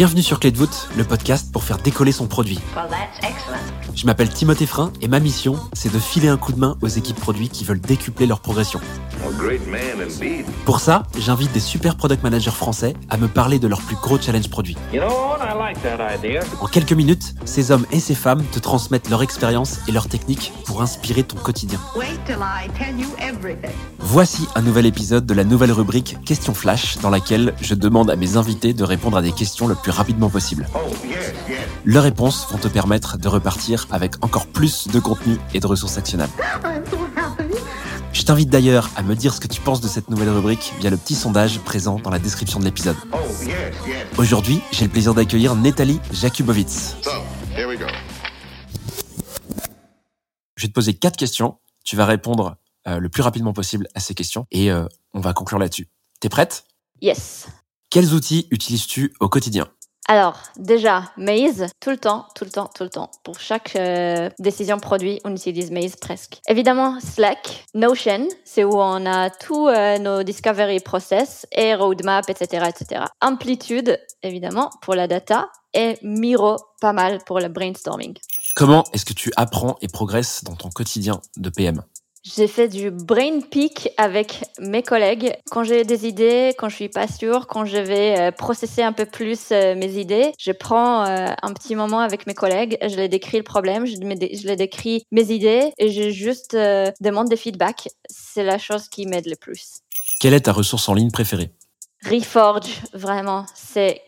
Bienvenue sur Clé de voûte, le podcast pour faire décoller son produit. Je m'appelle Timothée Frein et ma mission, c'est de filer un coup de main aux équipes produits qui veulent décupler leur progression. Pour ça, j'invite des super product managers français à me parler de leurs plus gros challenges produits. En quelques minutes, ces hommes et ces femmes te transmettent leur expérience et leurs techniques pour inspirer ton quotidien. Voici un nouvel épisode de la nouvelle rubrique Question Flash dans laquelle je demande à mes invités de répondre à des questions le plus rapidement possible. Leurs réponses vont te permettre de repartir avec encore plus de contenu et de ressources actionnables. Je t'invite d'ailleurs à me dire ce que tu penses de cette nouvelle rubrique via le petit sondage présent dans la description de l'épisode. Aujourd'hui, j'ai le plaisir d'accueillir Nathalie Jakubowicz. Je vais te poser quatre questions. Tu vas répondre euh, le plus rapidement possible à ces questions et euh, on va conclure là-dessus. T'es prête? Yes. Quels outils utilises-tu au quotidien? Alors, déjà, Maze, tout le temps, tout le temps, tout le temps. Pour chaque euh, décision produit, on utilise Maze presque. Évidemment, Slack, Notion, c'est où on a tous euh, nos discovery process et roadmap, etc., etc. Amplitude, évidemment, pour la data. Et Miro, pas mal pour le brainstorming. Comment est-ce que tu apprends et progresses dans ton quotidien de PM J'ai fait du brain peak avec mes collègues. Quand j'ai des idées, quand je suis pas sûre, quand je vais euh, processer un peu plus euh, mes idées, je prends euh, un petit moment avec mes collègues, je les décris le problème, je, les décris mes idées et je juste demande des feedbacks. C'est la chose qui m'aide le plus. Quelle est ta ressource en ligne préférée? Reforge, vraiment, c'est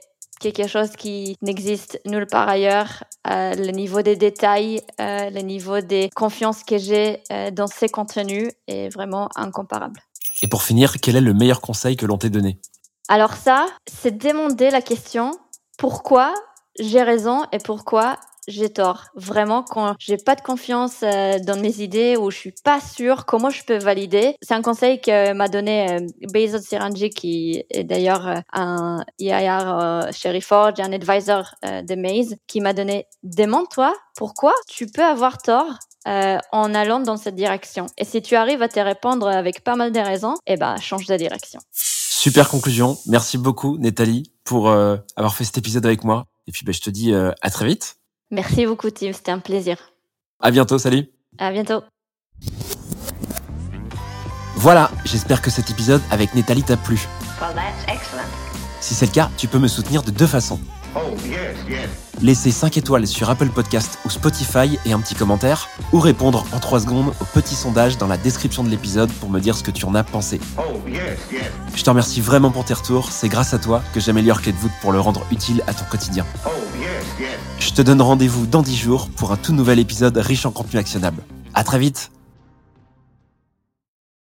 quelque chose qui n'existe nulle part ailleurs. Euh, le niveau des détails, euh, le niveau des confiances que j'ai euh, dans ces contenus est vraiment incomparable. Et pour finir, quel est le meilleur conseil que l'on t'ait donné? Alors ça, c'est demander la question pourquoi j'ai raison et pourquoi j'ai tort. Vraiment, quand j'ai pas de confiance euh, dans mes idées ou je suis pas sûre comment je peux valider, c'est un conseil que m'a donné euh, Bezos Siranji, qui est d'ailleurs euh, un euh, chez Reforge, un advisor de Maze, qui m'a donné demande-toi pourquoi tu peux avoir tort en allant dans cette direction. Et si tu arrives à te répondre avec pas mal de raisons, eh ben change de direction. Super conclusion. Merci beaucoup, Nathalie, pour avoir fait cet épisode avec moi. Et puis, ben, je te dis à très vite. Merci beaucoup Tim, c'était un plaisir. À bientôt. Salut. À bientôt. Voilà, j'espère que cet épisode avec Nathalie t'a plu. Si c'est le cas, tu peux me soutenir de deux façons. Laisser 5 étoiles sur Apple Podcast ou Spotify et un petit commentaire, ou répondre en 3 secondes au petit sondage dans la description de l'épisode pour me dire ce que tu en as pensé. Je te remercie vraiment pour tes retours, c'est grâce à toi que j'améliore Clé de voûte pour le rendre utile à ton quotidien. Je te donne rendez-vous dans 10 jours pour un tout nouvel épisode riche en contenu actionnable. À très vite